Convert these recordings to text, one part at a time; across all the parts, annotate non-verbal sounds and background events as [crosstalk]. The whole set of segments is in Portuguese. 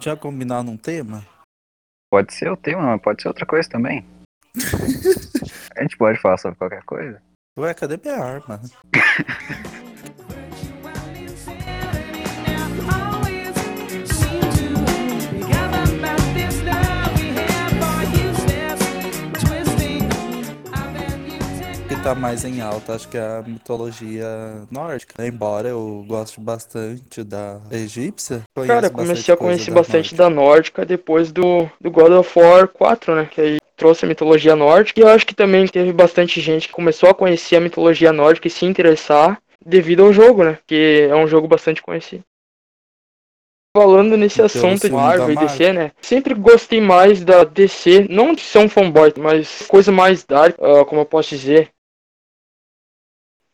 Já combinado um tema? Pode ser o tema, mas pode ser outra coisa também. [laughs] A gente pode falar sobre qualquer coisa. Ué, cadê minha arma? [laughs] que tá mais em alta, acho que é a mitologia nórdica. Embora eu goste bastante da egípcia. Cara, comecei a conhecer da bastante nórdica. da nórdica depois do, do God of War 4, né? Que aí trouxe a mitologia nórdica. E eu acho que também teve bastante gente que começou a conhecer a mitologia nórdica e se interessar devido ao jogo, né? Que é um jogo bastante conhecido. Falando nesse Pelo assunto de Marvel e. DC, né? Sempre gostei mais da DC, não de ser um fanboy, mas coisa mais dark, ah, como eu posso dizer.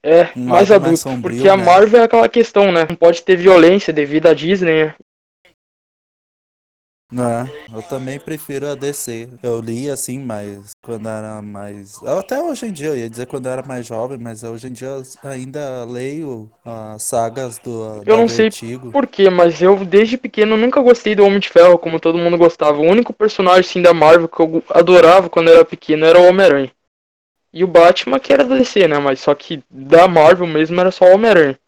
É, mais mais adulto. sombrio, porque a né? Marvel é aquela questão, né? Não pode ter violência devido à Disney, né? É, eu também prefiro a DC. Eu li assim, mas quando era mais. Até hoje em dia, eu ia dizer quando eu era mais jovem, mas hoje em dia eu ainda leio as sagas do Eu não sei Vertigo. por quê, mas eu desde pequeno nunca gostei do Homem de Ferro como todo mundo gostava. O único personagem assim da Marvel que eu adorava quando eu era pequeno era o Homem-Aranha. E o Batman que era da DC, né? Mas só que da Marvel mesmo era só o Homem-Aranha.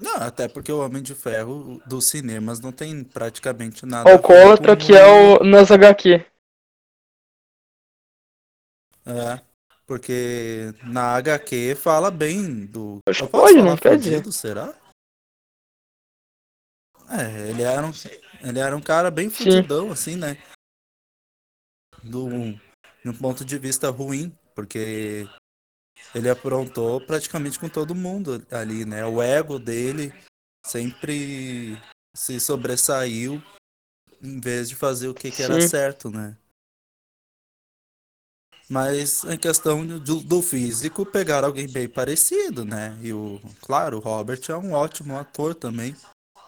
Não, até porque o Homem de Ferro dos cinemas não tem praticamente nada Alcoólatra com que é o nas HQ. É, porque na HQ fala bem do. Acho que pode, não quer dizer. será? É, ele era um, ele era um cara bem fudidão, assim, né? Do, de um ponto de vista ruim, porque ele aprontou praticamente com todo mundo ali, né? O ego dele sempre se sobressaiu em vez de fazer o que, que era Sim. certo, né? Mas em questão do, do físico, pegaram alguém bem parecido, né? E o, claro, o Robert é um ótimo ator também.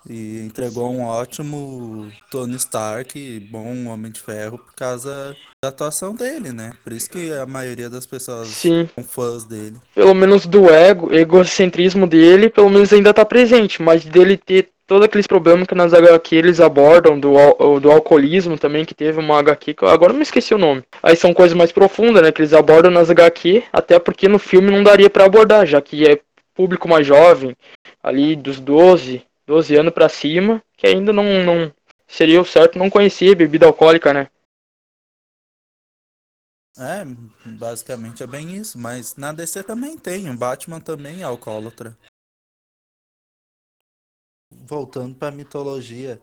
E entregou um ótimo Tony Stark, bom Homem de Ferro, por causa da atuação dele, né? Por isso que a maioria das pessoas Sim. são fãs dele. Pelo menos do ego, egocentrismo dele, pelo menos ainda tá presente, mas dele ter todo aqueles problemas que nas HQ eles abordam, do, do alcoolismo também, que teve uma HQ, que eu agora eu me esqueci o nome. Aí são coisas mais profundas, né, que eles abordam nas HQ, até porque no filme não daria pra abordar, já que é público mais jovem, ali dos 12, 12 anos pra cima, que ainda não, não seria o certo não conhecer bebida alcoólica, né? É, basicamente é bem isso, mas na DC também tem, o Batman também é alcoólatra. Voltando pra mitologia,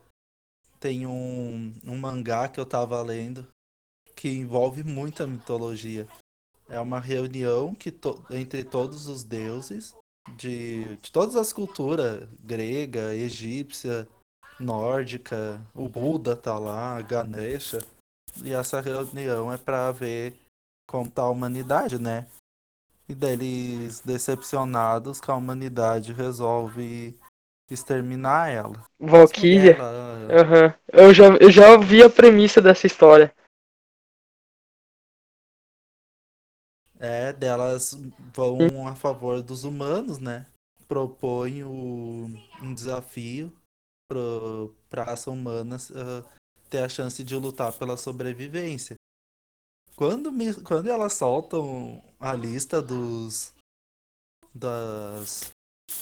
tem um, um mangá que eu tava lendo que envolve muita mitologia. É uma reunião que to- entre todos os deuses de, de todas as culturas, grega, egípcia, nórdica, o Buda tá lá, Ganesha. E essa reunião é pra ver como tá a humanidade, né? E daí eles, decepcionados com a humanidade, resolve exterminar ela. Valkyria. Ela- Aham. Eu já, eu já vi a premissa dessa história. É, delas vão a favor dos humanos, né? Propõem o, um desafio para a raça humana ah, ter a chance de lutar pela sobrevivência. Quando, me- quando elas soltam a lista dos, das,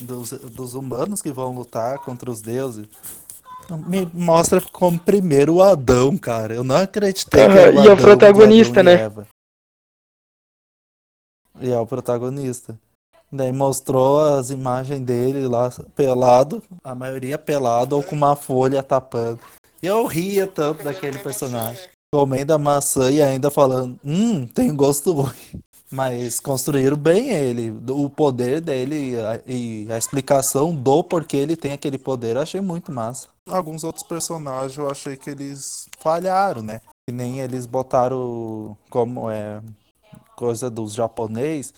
dos, dos humanos que vão lutar contra os deuses, me mostra como primeiro o Adão, cara. Eu não acreditei que era o e a Adão, protagonista, Adão e né? E é o protagonista. Daí mostrou as imagens dele lá pelado, a maioria pelado ou com uma folha tapando. E eu ria tanto daquele personagem. Comendo a maçã e ainda falando, hum, tem gosto ruim. [laughs] Mas construíram bem ele. O poder dele e a explicação do porquê ele tem aquele poder eu achei muito massa. Alguns outros personagens eu achei que eles falharam, né? Que nem eles botaram como é coisa dos japonês,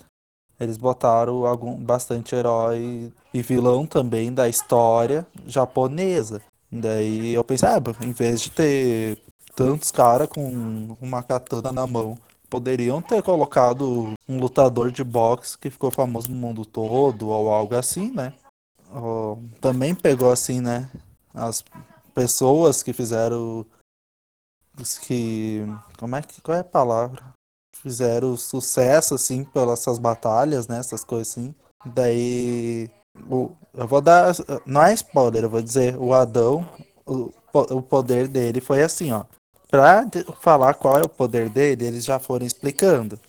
eles botaram algum, bastante herói e vilão também da história japonesa. Daí eu pensei, ah, em vez de ter tantos caras com uma katana na mão, poderiam ter colocado um lutador de boxe que ficou famoso no mundo todo ou algo assim, né? Também pegou assim, né? as pessoas que fizeram que como é que qual é a palavra? Fizeram sucesso assim pelas essas batalhas, né, essas coisas assim. Daí o, eu vou dar não é spoiler, eu vou dizer o Adão, o, o poder dele foi assim, ó. Pra falar qual é o poder dele, eles já foram explicando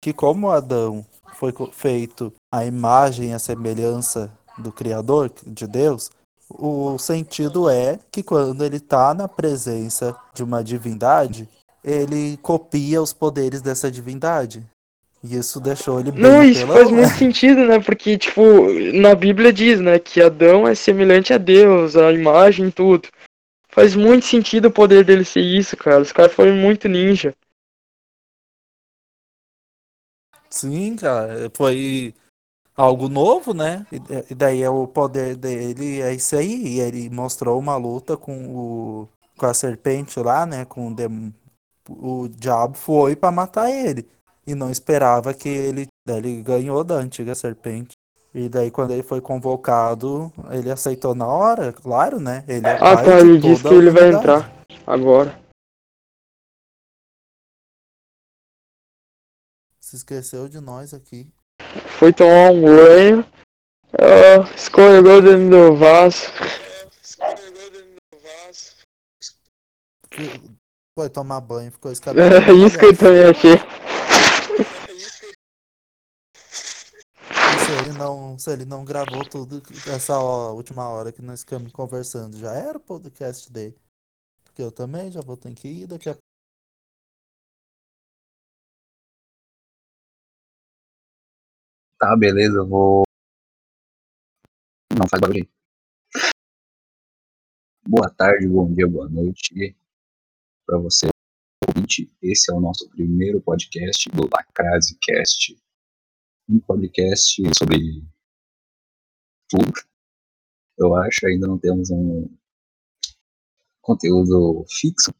que como Adão foi feito a imagem a semelhança do Criador, de Deus, o sentido é que quando ele está na presença de uma divindade, ele copia os poderes dessa divindade. E isso deixou ele bem Não, isso faz né? muito sentido, né? Porque, tipo, na Bíblia diz, né, que Adão é semelhante a Deus, a imagem e tudo. Faz muito sentido o poder dele ser isso, cara. Os caras foram muito ninja. Sim, cara, foi algo novo, né? E e daí é o poder dele, é isso aí. E ele mostrou uma luta com o com a serpente lá, né? Com o, dem... o diabo foi pra matar ele e não esperava que ele, daí ele ganhou da antiga serpente. E daí quando ele foi convocado, ele aceitou na hora, claro, né? Ele é Ah, tá, ele disse que ele vai entrar agora. Se esqueceu de nós aqui. Foi tomar um banho, ah, escorregou dentro do vaso. Fi- Foi tomar banho, ficou [laughs] É escabelado. isso que eu também achei. E se ele não, se ele não gravou tudo essa última hora que nós ficamos conversando, já era o podcast dele. Porque eu também já vou ter que ir daqui a Tá, beleza, eu vou. Não faz barulho. Boa tarde, bom dia, boa noite para você, ouvinte. Esse é o nosso primeiro podcast do Lacrase Cast. Um podcast sobre tudo. Eu acho, ainda não temos um conteúdo fixo.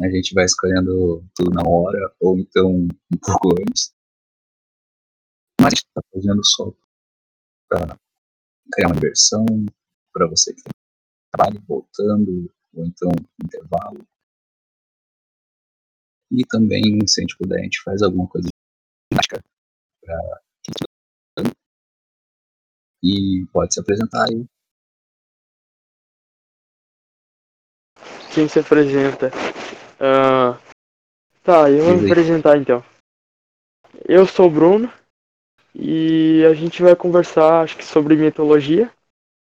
A gente vai escolhendo tudo na hora, ou então um pouco antes. Mas a gente está fazendo só para criar uma diversão para você que tem trabalho voltando, ou então intervalo. E também, se a gente puder, a gente faz alguma coisa de ginástica para. E pode se apresentar aí. Quem se apresenta? Ah, tá, eu vou me apresentar então. Eu sou o Bruno e a gente vai conversar, acho que sobre mitologia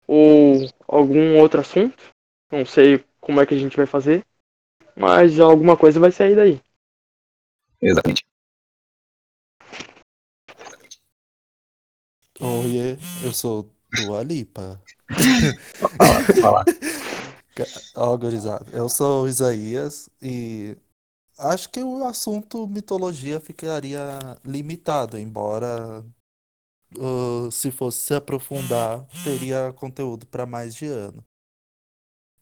ou algum outro assunto. Não sei como é que a gente vai fazer, mas alguma coisa vai sair daí. Exatamente. Oiê, eu sou do Alipa. Pode falar. Ó, gurizada, eu sou o Isaías e acho que o assunto mitologia ficaria limitado, embora uh, se fosse se aprofundar, teria conteúdo para mais de ano.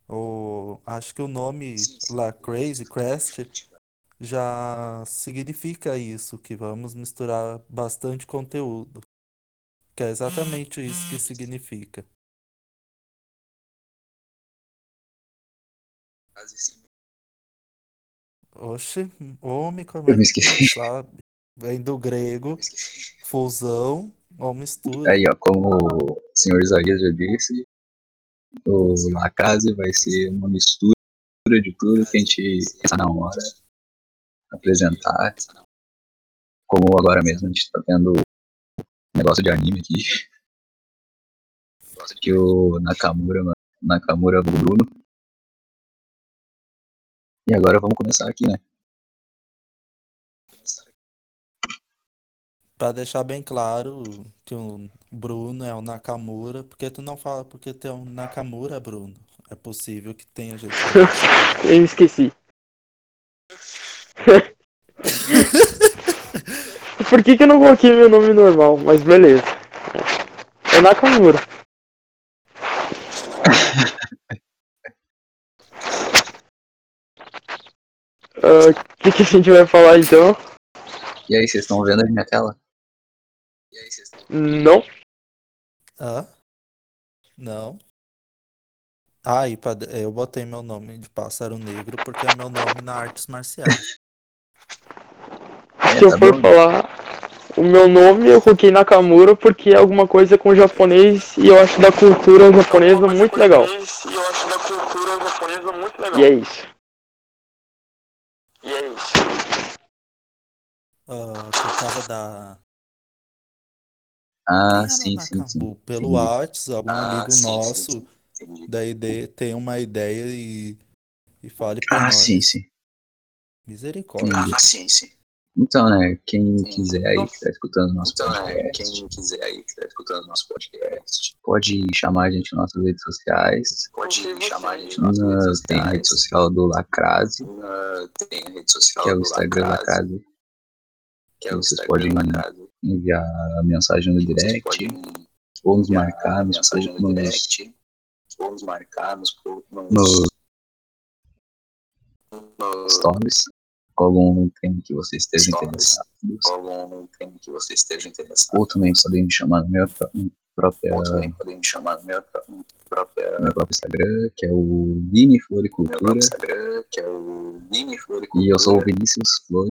O, acho que o nome lá, Crazy Crest, já significa isso, que vamos misturar bastante conteúdo. Que é exatamente isso que significa. Oxe, homem, como Eu é me que esqueci. sabe? Vem do grego, fusão ou mistura. Aí, ó, como o senhor Isaías já disse, o Lacase vai ser uma mistura de tudo que a gente pensar na hora, apresentar. Como agora mesmo a gente tá tendo um negócio de anime aqui. Que o Nakamura, Nakamura do Bruno. E agora vamos começar aqui, né? Pra deixar bem claro que o Bruno é o Nakamura, porque tu não fala porque tu é um Nakamura, Bruno. É possível que tenha gente. [laughs] Eu esqueci. [laughs] Por que, que eu não coloquei meu nome normal? Mas beleza. É Nakamura. [laughs] Ah, O que, que a gente vai falar então? E aí, vocês estão vendo a minha tela? Não? Hã? Não? Ah, e pra- eu botei meu nome de Pássaro Negro porque é meu nome na artes marciais. [laughs] É, Se eu for falar o meu nome, eu coloquei Nakamura porque é alguma coisa com japonês e eu acho da cultura japonesa muito legal. E eu acho da cultura japonesa muito legal. É isso. E é isso. Ah, por causa da. Ah, sim, sim, sim. Pelo Entendi. Whats, algum Ah, amigo sim, sim, nosso sim. Entendi. da ID tem uma ideia e, e fale pra Ah, nós. sim, sim. Misericórdia. Ah, sim, sim. Então, né, quem Sim. quiser aí que tá escutando nosso Então, né, podcast, quem quiser aí que tá escutando nosso podcast, pode chamar a gente nas nossas redes sociais. pode chamar a gente nas redes Na, tem a rede sociais. social do Lacrase, Na- Tem a rede social que é o do Instagram Lacrase, Lacrase. que é o Vocês Instagram podem Lacrase. enviar a mensagem no direct podem ou nos marcar nos, mensagem no direct ou nos marcar nos, nos, nos stories algum tema que você esteja interessado. algum tema que você esteja interessado. Ou também podem me chamar no meu pró- própria, Ou também podem me chamar no meu pró- própria, no meu próprio Instagram, que é o Vini meu Floricultura. próprio Instagram, que é o Mini Floricultura. E eu sou o Vinícius Flores,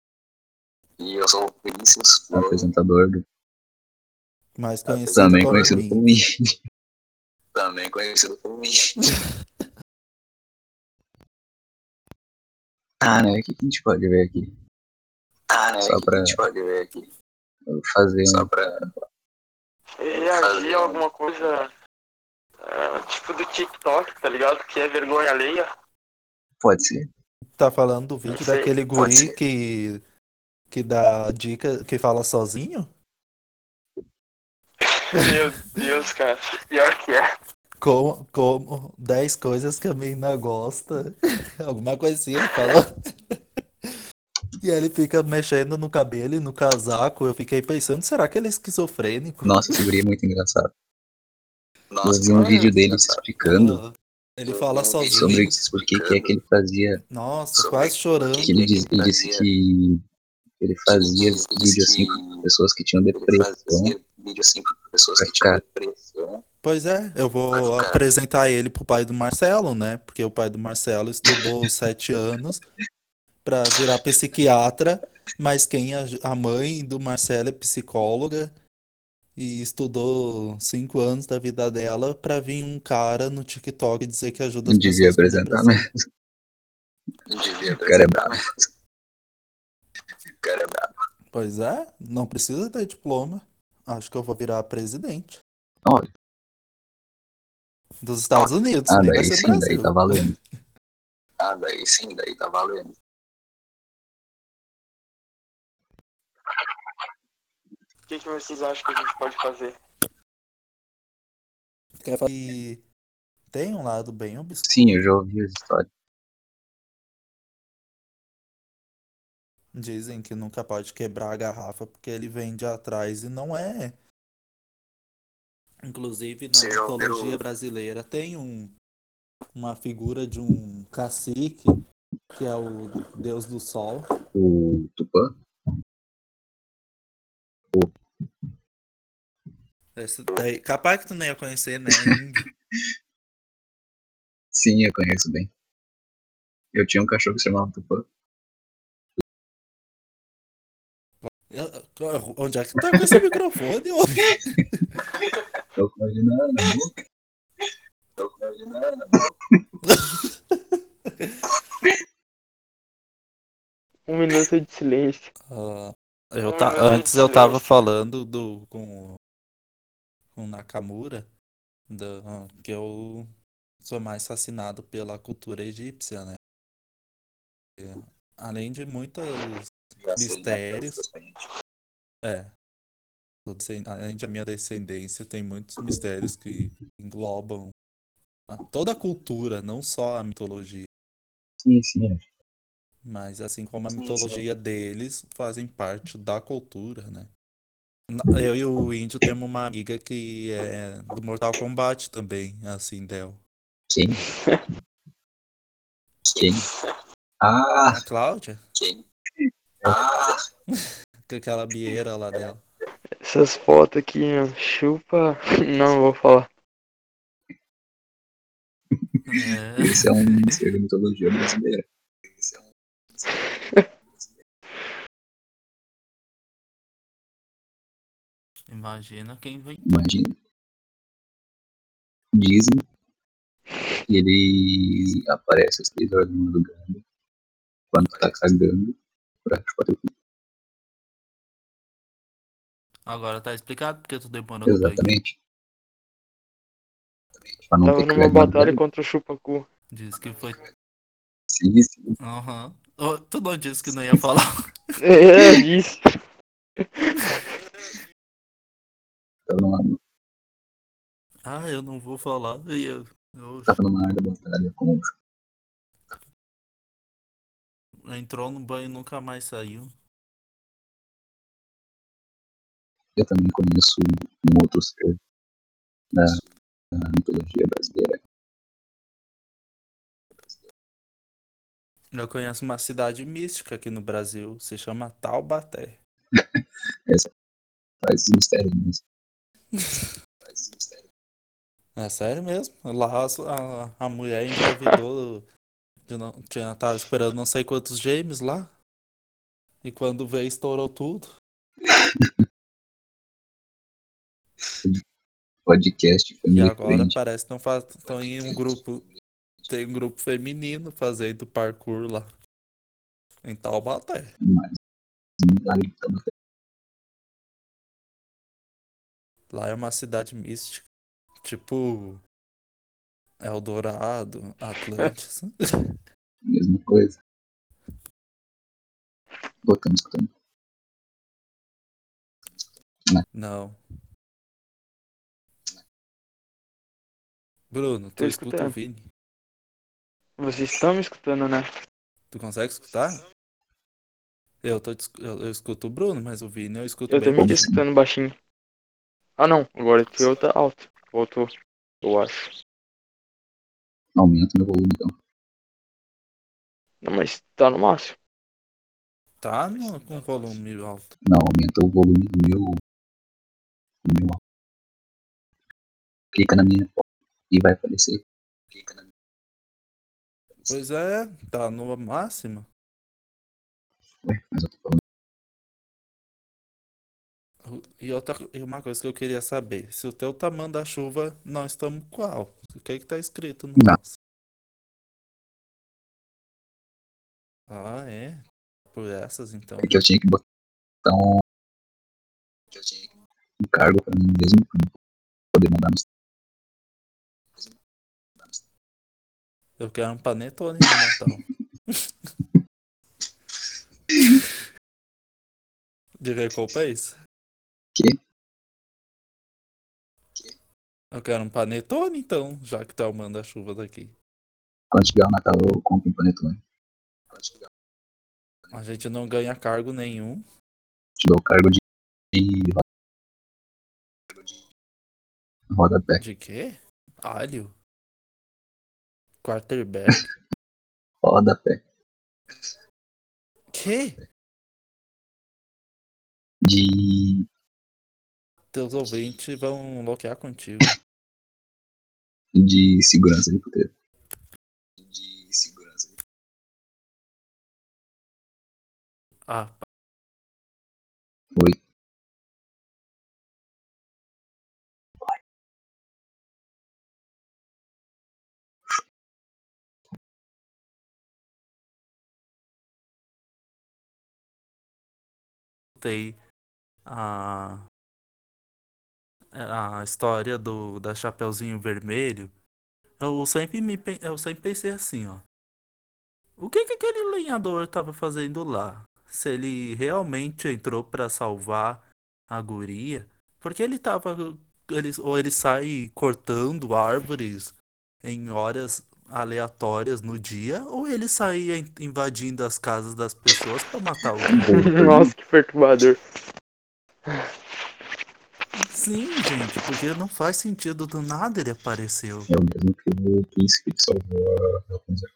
E eu sou o Vinícius Flores, apresentador do Mais conhecido também como conhecido como Vini. também conhecido como [laughs] Ah, né? O que que a gente pode ver aqui? Ah, né? Só que pra- a gente pode ver aqui. Eu Fazer Só um... pra. Reagir a alguma coisa é, tipo do TikTok, tá ligado? Que é vergonha alheia. Pode ser. Tá falando do vídeo daquele guri que, que dá dica, que fala sozinho? [laughs] Meu Deus, cara. Pior que é. Como, como 10 coisas que a menina gosta. [laughs] Alguma coisinha ele falou. [laughs] E aí ele fica mexendo no cabelo e no casaco. Eu fiquei pensando, será que ele é esquizofrênico? Nossa, esse guri é muito engraçado. Nossa, Eu vi um que vídeo dele engraçado. explicando Ele fala sozinho. sobre por que é que ele fazia. Nossa, sobre quase chorando. Que ele, diz- ele disse que ele fazia vídeo assim com pessoas que tinham depressão. vídeo assim pra pessoas que tinham depressão. Pois é, eu vou apresentar ele pro pai do Marcelo, né? Porque o pai do Marcelo estudou [laughs] sete anos pra virar psiquiatra, mas quem a, a mãe do Marcelo é psicóloga e estudou cinco anos da vida dela pra vir um cara no TikTok dizer que ajuda as Não devia apresentar. Não devia O cara é apresentar. brabo. O cara é brabo. Pois é, não precisa ter diploma. Acho que eu vou virar presidente Olha, dos Estados Unidos, ah, vai daí sim, daí Brasil. tá valendo. Ah, daí sim, daí tá valendo. O que, que vocês acham que a gente pode fazer? Quer falar que tem um lado bem obscuro. Sim, eu já ouvi as histórias. Dizem que nunca pode quebrar a garrafa porque ele vem de atrás e não é. Inclusive na ouviu? mitologia brasileira tem um, uma figura de um cacique que é o deus do sol. O Tupã, Esse daí, capaz que tu nem ia conhecer, né? [laughs] sim, eu conheço bem. Eu tinha um cachorro que se chamava Tupã. Eu- eu- Onde é que tu tá com esse microfone? [laughs] Tô imaginando, né? Tô imaginando. [laughs] Um minuto de silêncio. Ah, eu Um ta- minuto de Antes eu tava falando do com, com o Nakamura, do- que eu sou mais fascinado pela cultura egípcia, né? Além de sei, já Mistérios. É. Além da minha descendência, tem muitos mistérios que englobam toda a cultura, não só a mitologia. Sim, sim. Mas assim como a Sim, sim. mitologia deles fazem parte da cultura, né? Eu e o Índio temos uma amiga que é do Mortal Kombat também, assim, Del. Quem? Quem? Ah, A Cláudia, Quem? Ah, com aquela bieira lá dela. Essas fotos aqui, chupa. [laughs] Não vou falar. É. Esse é um ser da mitologia brasileira. Esse é um. [laughs] Imagina quem vem. Imagina. Dizem que ele aparece às três horas da madrugada quando tá cagando pra chupar teu cu. Agora tá explicado porque tu demorou no banho. Exatamente. Pra não Tava ter numa batalha velho. contra o Chupacu. Diz que foi. Sim, sim. Aham. Ô, Tu não disse que não ia falar. [laughs] É, isso. Tava numa, Ah, eu não vou falar. Eu, eu- tava numa área da batalha com o entrou no banho e nunca mais saiu. Eu também conheço um outro ser da, da mitologia brasileira. Eu conheço uma cidade mística aqui no Brasil. Se chama Taubaté. [laughs] Faz mistério mesmo. Faz mistério. [laughs] É sério mesmo? Lá a, a mulher engravidou. De não, tinha, tava esperando não sei quantos gêmeos lá. E quando veio, estourou tudo. [laughs] Podcast E agora Crente. parece que estão em um grupo. Tem um grupo feminino fazendo parkour lá. Em Taubaté. Mas ali que tava Lá é uma cidade mística. Tipo. Eldorado, Atlantis. [laughs] mesma coisa. Botamos escutando. Não. Bruno, tu Tô escuta o. Vini? Vocês estão me escutando, né? Tu consegue escutar? Eu, tô, eu, eu escuto o Bruno, mas o Vini eu escuto Eu bem. também tô escutando baixinho. Ah, não. Agora o teu tá alto. Voltou. Eu acho. Aumenta meu volume então. Não, mas tá no máximo. Tá no, com volume alto. Não, aumenta o volume do meu. Do meu. Clica na minha e vai na Pois é, tá no máximo. Mas eu tô falando. E outra e uma coisa que eu queria saber, se o teu tá manda-chuva, nós estamos qual? O que que tá escrito no Não. Ah, é? Por essas então. É que eu tinha que botar um, eu tinha que um cargo pra mim mesmo pra poder mandar nos. Eu quero um panetone no Natal. De recompensa? Que? Eu quero um panetone então, já que tá o manda-chuva daqui. Quando chegar o Natal eu compro um panetone. A gente não ganha cargo nenhum. Te dou o cargo de, de rodapé. De quê? Alho? Quarterback? [laughs] Rodapé. Que? De. Teus ouvintes vão bloquear contigo. de segurança de puteiro. De segurança. Ah, tem a a história do da Chapeuzinho Vermelho. Eu sempre me eu sempre pensei assim, ó. O que que aquele lenhador tava fazendo lá? Se ele realmente entrou pra salvar a guria, porque ele tava ele, ou ele sai cortando árvores em horas aleatórias no dia, ou ele saía in- invadindo as casas das pessoas pra matar alguém. [laughs] Nossa, que perturbador. Sim, gente, porque não faz sentido do nada ele apareceu. É o mesmo que o príncipe que salvou a Rapunzel.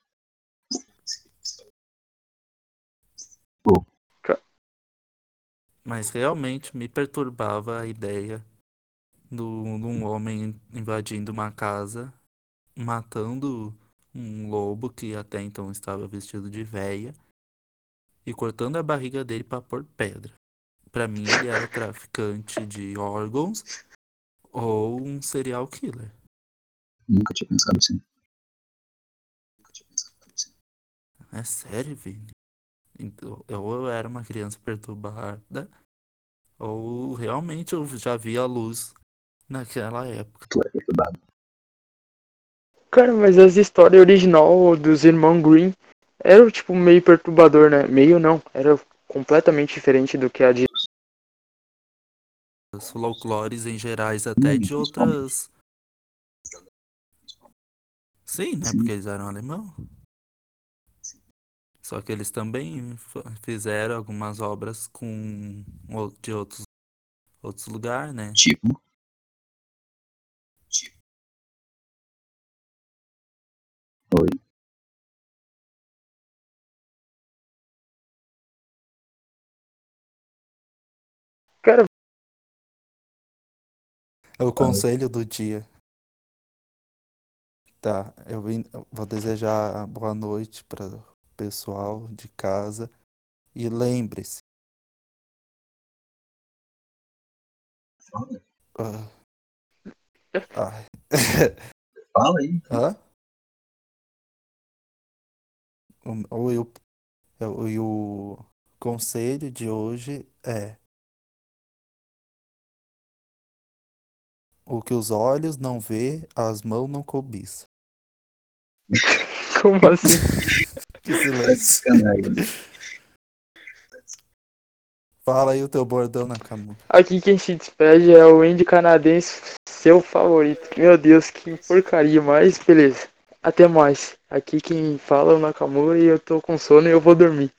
Mas realmente me perturbava a ideia do, de um homem invadindo uma casa matando um lobo que até então estava vestido de véia e cortando a barriga dele para pôr pedra. Pra mim, ele era traficante de órgãos ou um serial killer. Nunca tinha pensado assim. Nunca tinha pensado assim. É sério, Vini? Então, ou eu era uma criança perturbada, ou realmente eu já vi a luz naquela época. Tu é perturbado. Cara, mas as histórias original dos irmãos Green eram tipo meio perturbador, né? Meio não, era completamente diferente do que a de Os folclores em gerais, até Hum, de outras. Sim, né? Sim. Porque eles eram alemão. Só que eles também fizeram algumas obras com de outros outros lugares, né? Tipo, oi. Cara, É o conselho do dia. Tá, eu vim- eu vou desejar boa noite para o pessoal de casa. E lembre-se, Fala, ah, ai, fala aí. hã? O, o, e o, o- e o conselho de hoje é o que os olhos não vê, as mãos não cobiçam. [laughs] como assim? [laughs] Que silêncio. [laughs] Fala aí o teu bordão na cama. Aqui quem se despede é o Andy canadense, seu favorito. Meu Deus, que porcaria, mas beleza. Até mais. Aqui quem fala é o Nakamura e eu tô com sono e eu vou dormir.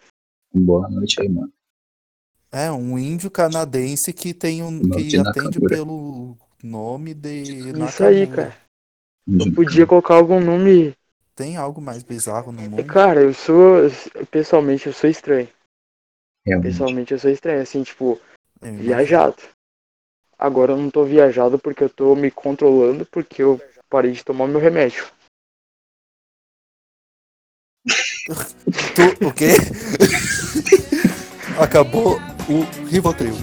Boa noite aí, mano. É, um índio canadense que tem um Nome que de atende pelo nome de Isso aí, Nakamura. cara. Eu podia colocar algum nome. Tem algo mais bizarro no mundo? Cara, eu sou. Pessoalmente, eu sou estranho. Realmente. Pessoalmente, eu sou estranho. Assim, tipo, Eu viajado. Agora eu não tô viajado porque eu tô me controlando porque eu parei de tomar meu remédio. Tu, o quê? [laughs] Acabou o Rivotril.